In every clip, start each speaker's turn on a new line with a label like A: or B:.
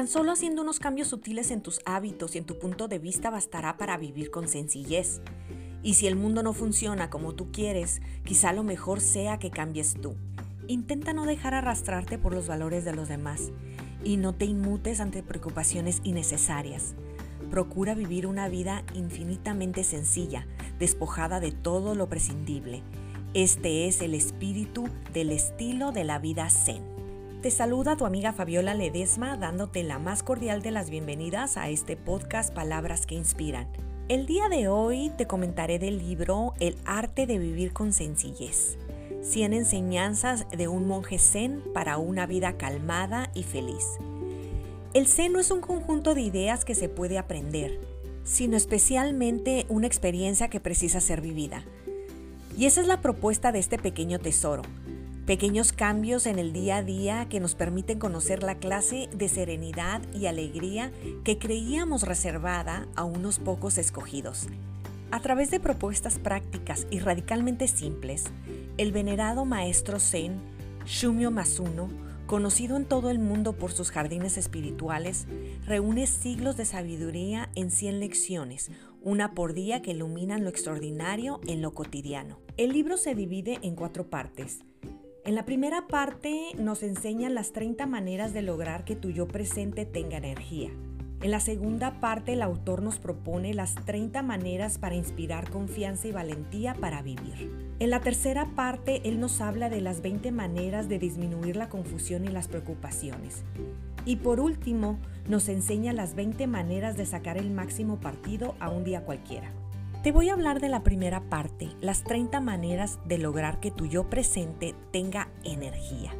A: tan solo haciendo unos cambios sutiles en tus hábitos y en tu punto de vista bastará para vivir con sencillez. Y si el mundo no funciona como tú quieres, quizá lo mejor sea que cambies tú. Intenta no dejar arrastrarte por los valores de los demás y no te inmutes ante preocupaciones innecesarias. Procura vivir una vida infinitamente sencilla, despojada de todo lo prescindible. Este es el espíritu del estilo de la vida zen. Te saluda tu amiga Fabiola Ledesma dándote la más cordial de las bienvenidas a este podcast Palabras que Inspiran. El día de hoy te comentaré del libro El arte de vivir con sencillez. 100 enseñanzas de un monje zen para una vida calmada y feliz. El zen no es un conjunto de ideas que se puede aprender, sino especialmente una experiencia que precisa ser vivida. Y esa es la propuesta de este pequeño tesoro. Pequeños cambios en el día a día que nos permiten conocer la clase de serenidad y alegría que creíamos reservada a unos pocos escogidos. A través de propuestas prácticas y radicalmente simples, el venerado maestro Zen, Shumio Masuno, conocido en todo el mundo por sus jardines espirituales, reúne siglos de sabiduría en 100 lecciones, una por día que iluminan lo extraordinario en lo cotidiano. El libro se divide en cuatro partes. En la primera parte nos enseñan las 30 maneras de lograr que tu yo presente tenga energía. En la segunda parte el autor nos propone las 30 maneras para inspirar confianza y valentía para vivir. En la tercera parte, él nos habla de las 20 maneras de disminuir la confusión y las preocupaciones. Y por último, nos enseña las 20 maneras de sacar el máximo partido a un día cualquiera. Te voy a hablar de la primera parte, las 30 maneras de lograr que tu yo presente tenga energía.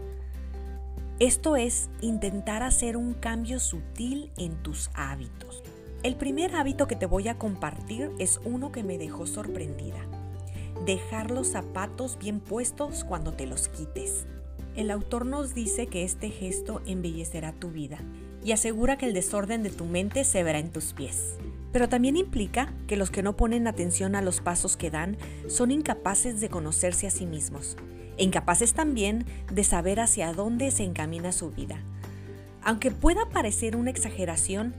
A: Esto es intentar hacer un cambio sutil en tus hábitos. El primer hábito que te voy a compartir es uno que me dejó sorprendida dejar los zapatos bien puestos cuando te los quites. El autor nos dice que este gesto embellecerá tu vida y asegura que el desorden de tu mente se verá en tus pies. Pero también implica que los que no ponen atención a los pasos que dan son incapaces de conocerse a sí mismos e incapaces también de saber hacia dónde se encamina su vida. Aunque pueda parecer una exageración,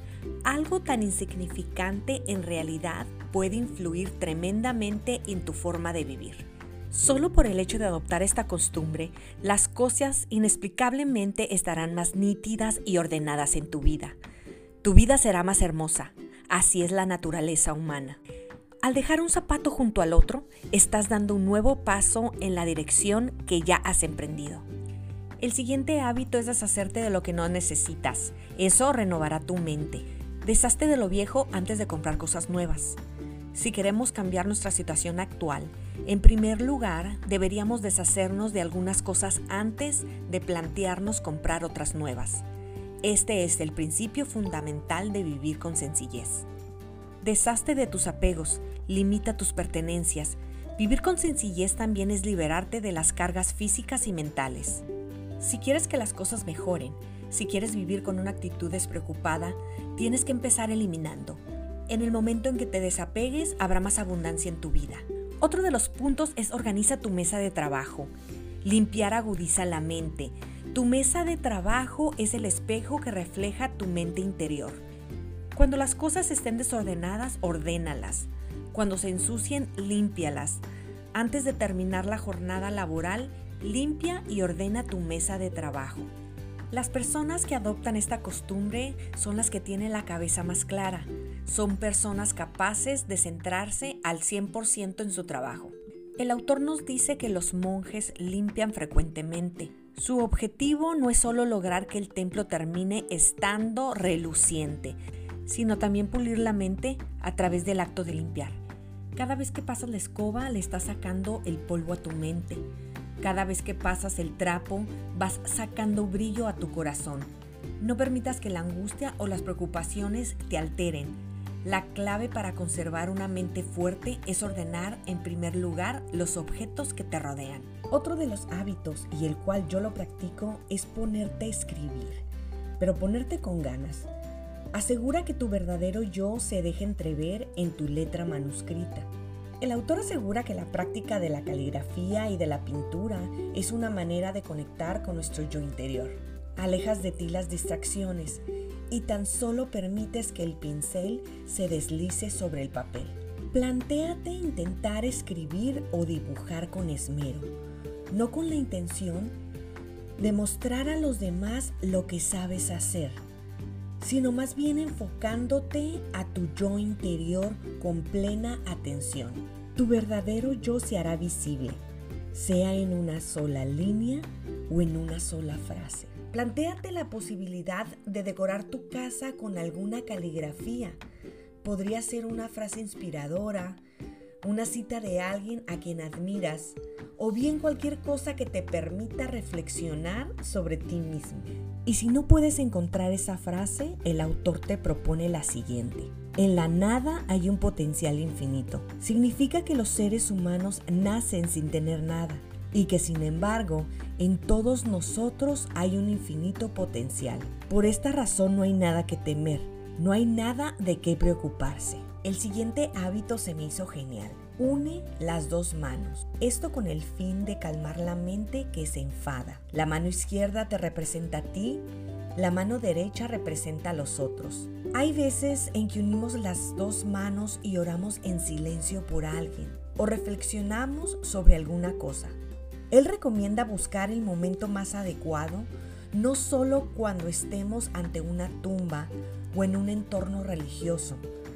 A: algo tan insignificante en realidad puede influir tremendamente en tu forma de vivir. Solo por el hecho de adoptar esta costumbre, las cosas inexplicablemente estarán más nítidas y ordenadas en tu vida. Tu vida será más hermosa. Así es la naturaleza humana. Al dejar un zapato junto al otro, estás dando un nuevo paso en la dirección que ya has emprendido. El siguiente hábito es deshacerte de lo que no necesitas. Eso renovará tu mente. Deshazte de lo viejo antes de comprar cosas nuevas. Si queremos cambiar nuestra situación actual, en primer lugar deberíamos deshacernos de algunas cosas antes de plantearnos comprar otras nuevas. Este es el principio fundamental de vivir con sencillez. Deshazte de tus apegos, limita tus pertenencias. Vivir con sencillez también es liberarte de las cargas físicas y mentales. Si quieres que las cosas mejoren, si quieres vivir con una actitud despreocupada, tienes que empezar eliminando en el momento en que te desapegues, habrá más abundancia en tu vida. Otro de los puntos es organiza tu mesa de trabajo. Limpiar agudiza la mente. Tu mesa de trabajo es el espejo que refleja tu mente interior. Cuando las cosas estén desordenadas, ordénalas. Cuando se ensucien, límpialas. Antes de terminar la jornada laboral, limpia y ordena tu mesa de trabajo. Las personas que adoptan esta costumbre son las que tienen la cabeza más clara. Son personas capaces de centrarse al 100% en su trabajo. El autor nos dice que los monjes limpian frecuentemente. Su objetivo no es solo lograr que el templo termine estando reluciente, sino también pulir la mente a través del acto de limpiar. Cada vez que pasas la escoba le estás sacando el polvo a tu mente. Cada vez que pasas el trapo, vas sacando brillo a tu corazón. No permitas que la angustia o las preocupaciones te alteren. La clave para conservar una mente fuerte es ordenar en primer lugar los objetos que te rodean. Otro de los hábitos y el cual yo lo practico es ponerte a escribir, pero ponerte con ganas. Asegura que tu verdadero yo se deje entrever en tu letra manuscrita. El autor asegura que la práctica de la caligrafía y de la pintura es una manera de conectar con nuestro yo interior. Alejas de ti las distracciones y tan solo permites que el pincel se deslice sobre el papel. Plantéate intentar escribir o dibujar con esmero, no con la intención de mostrar a los demás lo que sabes hacer, sino más bien enfocándote a tu yo interior con plena atención. Tu verdadero yo se hará visible, sea en una sola línea o en una sola frase. Plantéate la posibilidad de decorar tu casa con alguna caligrafía Podría ser una frase inspiradora, una cita de alguien a quien admiras o bien cualquier cosa que te permita reflexionar sobre ti mismo. Y si no puedes encontrar esa frase, el autor te propone la siguiente. En la nada hay un potencial infinito. Significa que los seres humanos nacen sin tener nada y que sin embargo en todos nosotros hay un infinito potencial. Por esta razón no hay nada que temer no hay nada de qué preocuparse. El siguiente hábito se me hizo genial. Une las dos manos. Esto con el fin de calmar la mente que se enfada. La mano izquierda te representa a ti, la mano derecha representa a los otros. Hay veces en que unimos las dos manos y oramos en silencio por alguien o reflexionamos sobre alguna cosa. Él recomienda buscar el momento más adecuado, no solo cuando estemos ante una tumba o en un entorno religioso,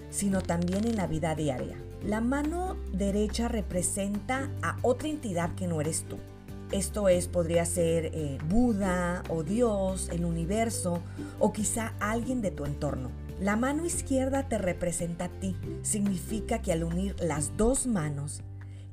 A: sino también en la vida diaria. La mano derecha representa a otra entidad que no eres tú. Esto es, podría ser eh, Buda o Dios, el universo o quizá alguien de tu entorno. La mano izquierda te representa a ti. Significa que al unir las dos manos,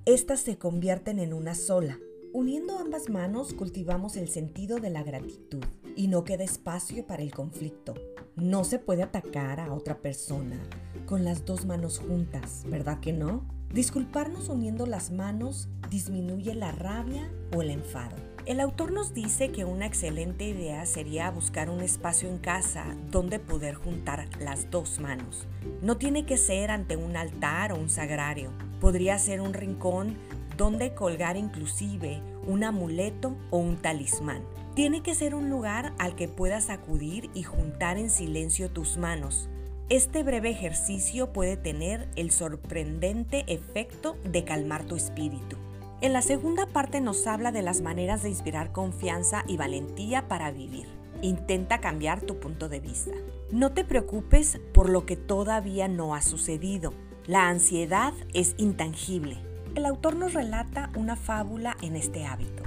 A: éstas se convierten en una sola. Uniendo ambas manos cultivamos el sentido de la gratitud y no queda espacio para el conflicto. No se puede atacar a otra persona con las dos manos juntas, ¿verdad que no? Disculparnos uniendo las manos disminuye la rabia o el enfado. El autor nos dice que una excelente idea sería buscar un espacio en casa donde poder juntar las dos manos. No tiene que ser ante un altar o un sagrario. Podría ser un rincón donde colgar inclusive un amuleto o un talismán. Tiene que ser un lugar al que puedas acudir y juntar en silencio tus manos. Este breve ejercicio puede tener el sorprendente efecto de calmar tu espíritu. En la segunda parte nos habla de las maneras de inspirar confianza y valentía para vivir. Intenta cambiar tu punto de vista. No te preocupes por lo que todavía no ha sucedido. La ansiedad es intangible. El autor nos relata una fábula en este hábito.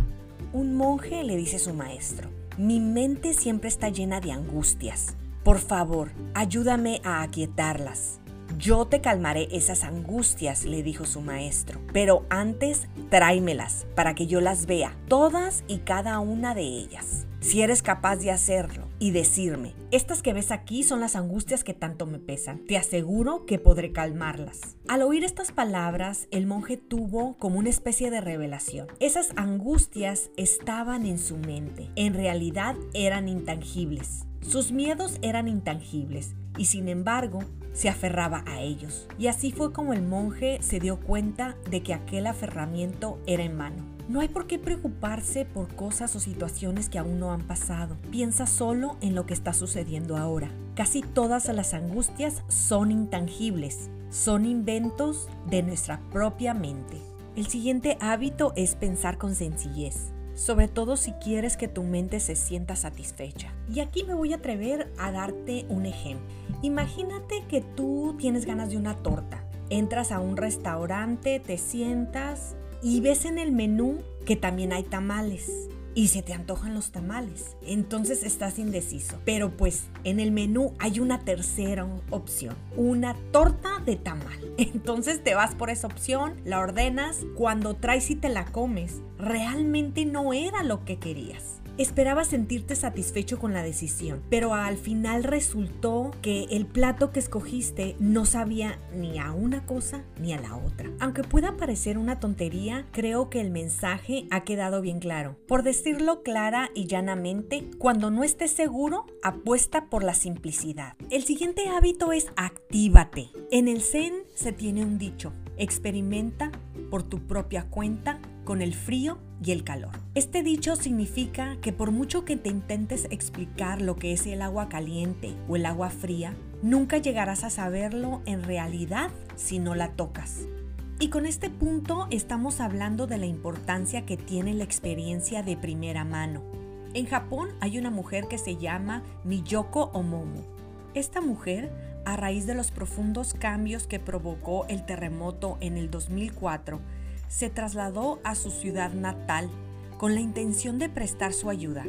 A: Un monje le dice a su maestro, mi mente siempre está llena de angustias. Por favor, ayúdame a aquietarlas. Yo te calmaré esas angustias, le dijo su maestro, pero antes tráemelas para que yo las vea, todas y cada una de ellas. Si eres capaz de hacerlo y decirme, estas que ves aquí son las angustias que tanto me pesan, te aseguro que podré calmarlas. Al oír estas palabras, el monje tuvo como una especie de revelación. Esas angustias estaban en su mente, en realidad eran intangibles. Sus miedos eran intangibles y sin embargo se aferraba a ellos. Y así fue como el monje se dio cuenta de que aquel aferramiento era en vano. No hay por qué preocuparse por cosas o situaciones que aún no han pasado. Piensa solo en lo que está sucediendo ahora. Casi todas las angustias son intangibles, son inventos de nuestra propia mente. El siguiente hábito es pensar con sencillez, sobre todo si quieres que tu mente se sienta satisfecha. Y aquí me voy a atrever a darte un ejemplo. Imagínate que tú tienes ganas de una torta. Entras a un restaurante, te sientas y ves en el menú que también hay tamales y se te antojan los tamales. Entonces estás indeciso. Pero pues en el menú hay una tercera opción, una torta de tamal. Entonces te vas por esa opción, la ordenas, cuando traes y te la comes, realmente no era lo que querías. Esperaba sentirte satisfecho con la decisión, pero al final resultó que el plato que escogiste no sabía ni a una cosa ni a la otra. Aunque pueda parecer una tontería, creo que el mensaje ha quedado bien claro. Por decirlo clara y llanamente, cuando no estés seguro, apuesta por la simplicidad. El siguiente hábito es actívate. En el Zen se tiene un dicho, experimenta por tu propia cuenta con el frío y el calor. Este dicho significa que por mucho que te intentes explicar lo que es el agua caliente o el agua fría, nunca llegarás a saberlo en realidad si no la tocas. Y con este punto estamos hablando de la importancia que tiene la experiencia de primera mano. En Japón hay una mujer que se llama Miyoko Omomo. Esta mujer, a raíz de los profundos cambios que provocó el terremoto en el 2004, se trasladó a su ciudad natal con la intención de prestar su ayuda.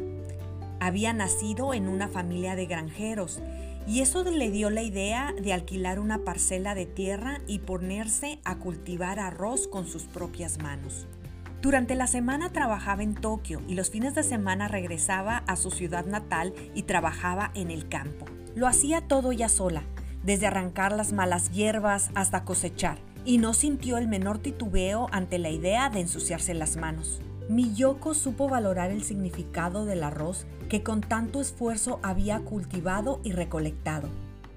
A: Había nacido en una familia de granjeros y eso le dio la idea de alquilar una parcela de tierra y ponerse a cultivar arroz con sus propias manos. Durante la semana trabajaba en Tokio y los fines de semana regresaba a su ciudad natal y trabajaba en el campo. Lo hacía todo ella sola, desde arrancar las malas hierbas hasta cosechar, y no sintió el menor titubeo ante la idea de ensuciarse las manos. Miyoko supo valorar el significado del arroz que con tanto esfuerzo había cultivado y recolectado.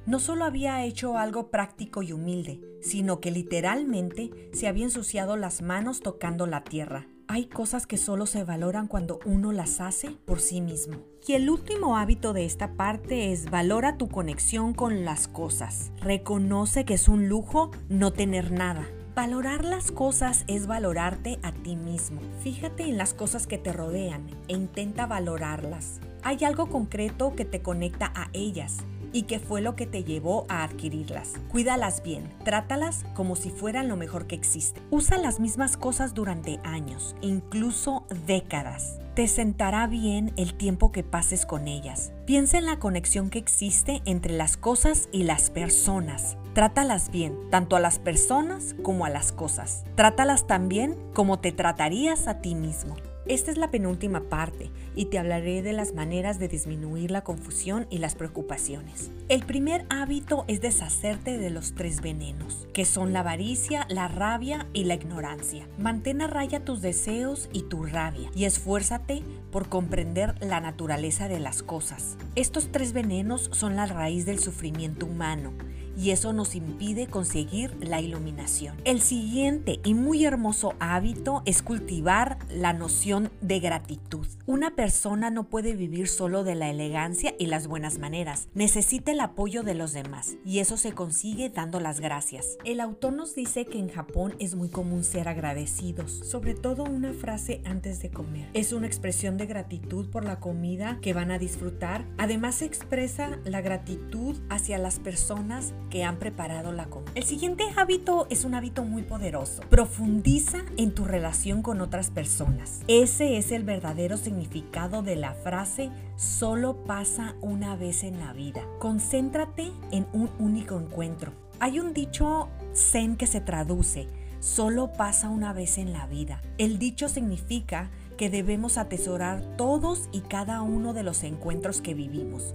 A: No solo había hecho algo práctico y humilde, sino que literalmente se había ensuciado las manos tocando la tierra. Hay cosas que solo se valoran cuando uno las hace por sí mismo. Y el último hábito de esta parte es valora tu conexión con las cosas. Reconoce que es un lujo no tener nada. Valorar las cosas es valorarte a ti mismo. Fíjate en las cosas que te rodean e intenta valorarlas. Hay algo concreto que te conecta a ellas y que fue lo que te llevó a adquirirlas. Cuídalas bien, trátalas como si fueran lo mejor que existe. Usa las mismas cosas durante años, incluso décadas. Te sentará bien el tiempo que pases con ellas. Piensa en la conexión que existe entre las cosas y las personas. Trátalas bien, tanto a las personas como a las cosas. Trátalas también como te tratarías a ti mismo. Esta es la penúltima parte y te hablaré de las maneras de disminuir la confusión y las preocupaciones. El primer hábito es deshacerte de los tres venenos, que son la avaricia, la rabia y la ignorancia. Mantén a raya tus deseos y tu rabia y esfuérzate por comprender la naturaleza de las cosas. Estos tres venenos son la raíz del sufrimiento humano y eso nos impide conseguir la iluminación. El siguiente y muy hermoso hábito es cultivar la noción de gratitud. Una persona no puede vivir solo de la elegancia y las buenas maneras, necesita el apoyo de los demás y eso se consigue dando las gracias. El autor nos dice que en Japón es muy común ser agradecidos, sobre todo una frase antes de comer. Es una expresión de gratitud por la comida que van a disfrutar. Además se expresa la gratitud hacia las personas que han preparado la comida. El siguiente hábito es un hábito muy poderoso. Profundiza en tu relación con otras personas. Ese es el verdadero significado de la frase solo pasa una vez en la vida. Concéntrate en un único encuentro. Hay un dicho zen que se traduce, solo pasa una vez en la vida. El dicho significa que debemos atesorar todos y cada uno de los encuentros que vivimos,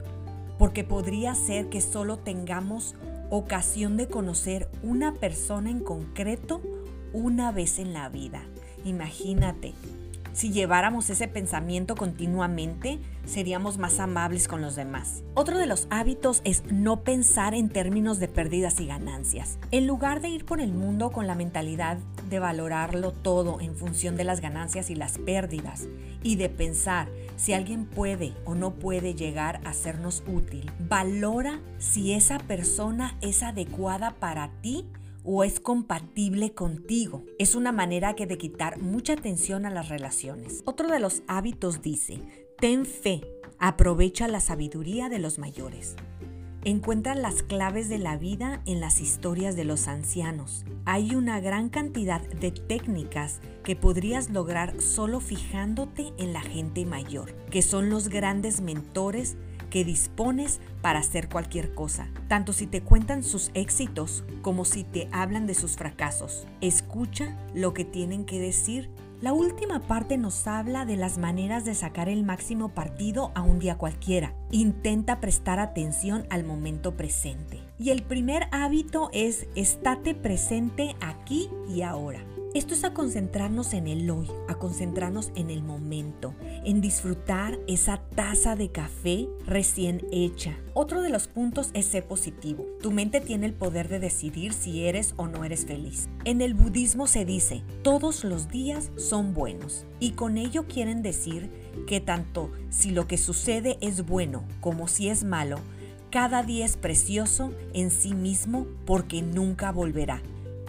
A: porque podría ser que solo tengamos ocasión de conocer una persona en concreto una vez en la vida. Imagínate, si lleváramos ese pensamiento continuamente, seríamos más amables con los demás. Otro de los hábitos es no pensar en términos de pérdidas y ganancias. En lugar de ir por el mundo con la mentalidad de valorarlo todo en función de las ganancias y las pérdidas y de pensar si alguien puede o no puede llegar a sernos útil, valora si esa persona es adecuada para ti o es compatible contigo. Es una manera que de quitar mucha atención a las relaciones. Otro de los hábitos dice, ten fe, aprovecha la sabiduría de los mayores. Encuentra las claves de la vida en las historias de los ancianos. Hay una gran cantidad de técnicas que podrías lograr solo fijándote en la gente mayor, que son los grandes mentores que dispones para hacer cualquier cosa, tanto si te cuentan sus éxitos como si te hablan de sus fracasos. Escucha lo que tienen que decir. La última parte nos habla de las maneras de sacar el máximo partido a un día cualquiera. Intenta prestar atención al momento presente. Y el primer hábito es estate presente aquí y ahora. Esto es a concentrarnos en el hoy, a concentrarnos en el momento, en disfrutar esa taza de café recién hecha. Otro de los puntos es ser positivo. Tu mente tiene el poder de decidir si eres o no eres feliz. En el budismo se dice, todos los días son buenos. Y con ello quieren decir que tanto si lo que sucede es bueno como si es malo, cada día es precioso en sí mismo porque nunca volverá.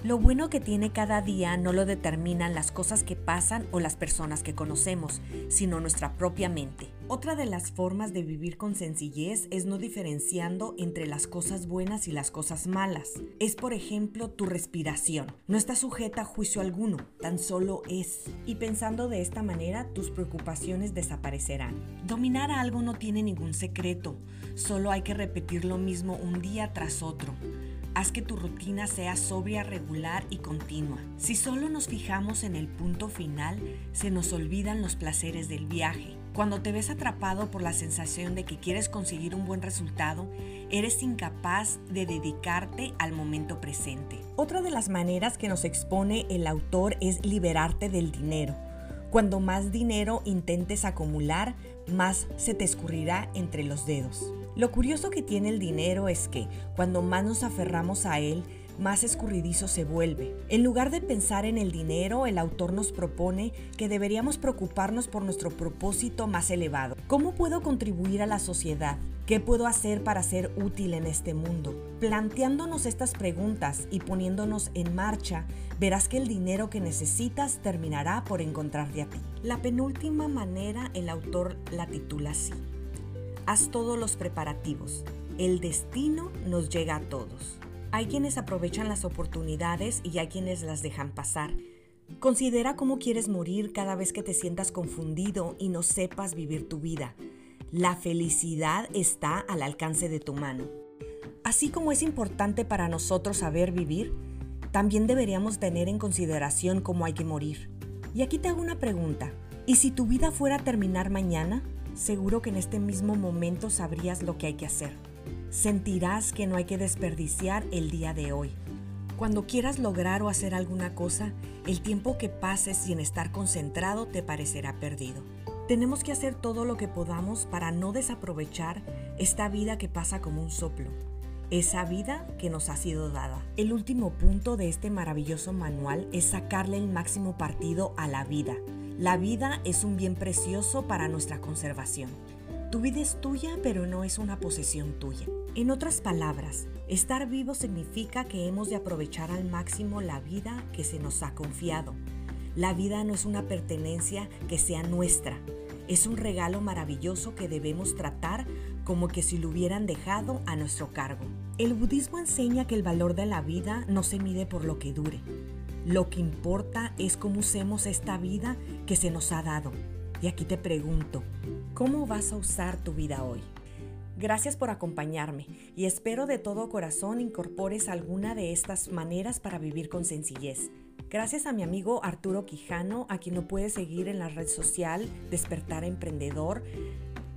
A: Lo bueno que tiene cada día no lo determinan las cosas que pasan o las personas que conocemos, sino nuestra propia mente. Otra de las formas de vivir con sencillez es no diferenciando entre las cosas buenas y las cosas malas. Es por ejemplo tu respiración. No está sujeta a juicio alguno, tan solo es. Y pensando de esta manera, tus preocupaciones desaparecerán. Dominar algo no tiene ningún secreto, solo hay que repetir lo mismo un día tras otro. Haz que tu rutina sea sobria, regular y continua. Si solo nos fijamos en el punto final, se nos olvidan los placeres del viaje. Cuando te ves atrapado por la sensación de que quieres conseguir un buen resultado, eres incapaz de dedicarte al momento presente. Otra de las maneras que nos expone el autor es liberarte del dinero. Cuando más dinero intentes acumular, más se te escurrirá entre los dedos. Lo curioso que tiene el dinero es que cuando más nos aferramos a él, más escurridizo se vuelve. En lugar de pensar en el dinero, el autor nos propone que deberíamos preocuparnos por nuestro propósito más elevado. ¿Cómo puedo contribuir a la sociedad? ¿Qué puedo hacer para ser útil en este mundo? Planteándonos estas preguntas y poniéndonos en marcha, verás que el dinero que necesitas terminará por encontrarte a ti. La penúltima manera el autor la titula así. Haz todos los preparativos. El destino nos llega a todos. Hay quienes aprovechan las oportunidades y hay quienes las dejan pasar. Considera cómo quieres morir cada vez que te sientas confundido y no sepas vivir tu vida. La felicidad está al alcance de tu mano. Así como es importante para nosotros saber vivir, también deberíamos tener en consideración cómo hay que morir. Y aquí te hago una pregunta. ¿Y si tu vida fuera a terminar mañana? Seguro que en este mismo momento sabrías lo que hay que hacer. Sentirás que no hay que desperdiciar el día de hoy. Cuando quieras lograr o hacer alguna cosa, el tiempo que pases sin estar concentrado te parecerá perdido. Tenemos que hacer todo lo que podamos para no desaprovechar esta vida que pasa como un soplo, esa vida que nos ha sido dada. El último punto de este maravilloso manual es sacarle el máximo partido a la vida la vida es un bien precioso para nuestra conservación. Tu vida es tuya, pero no es una posesión tuya. En otras palabras, estar vivo significa que hemos de aprovechar al máximo la vida que se nos ha confiado. La vida no es una pertenencia que sea nuestra, es un regalo maravilloso que debemos tratar como que si lo hubieran dejado a nuestro cargo. El budismo enseña que el valor de la vida no se mide por lo que dure, lo que importa es cómo usemos esta vida que se nos ha dado. Y aquí te pregunto, ¿cómo vas a usar tu vida hoy? Gracias por acompañarme y espero de todo corazón incorpores alguna de estas maneras para vivir con sencillez. Gracias a mi amigo Arturo Quijano, a quien lo puedes seguir en la red social Despertar Emprendedor,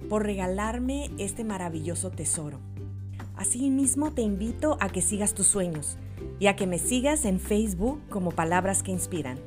A: por regalarme este maravilloso tesoro. Asimismo, te invito a que sigas tus sueños y a que me sigas en Facebook como Palabras que Inspiran.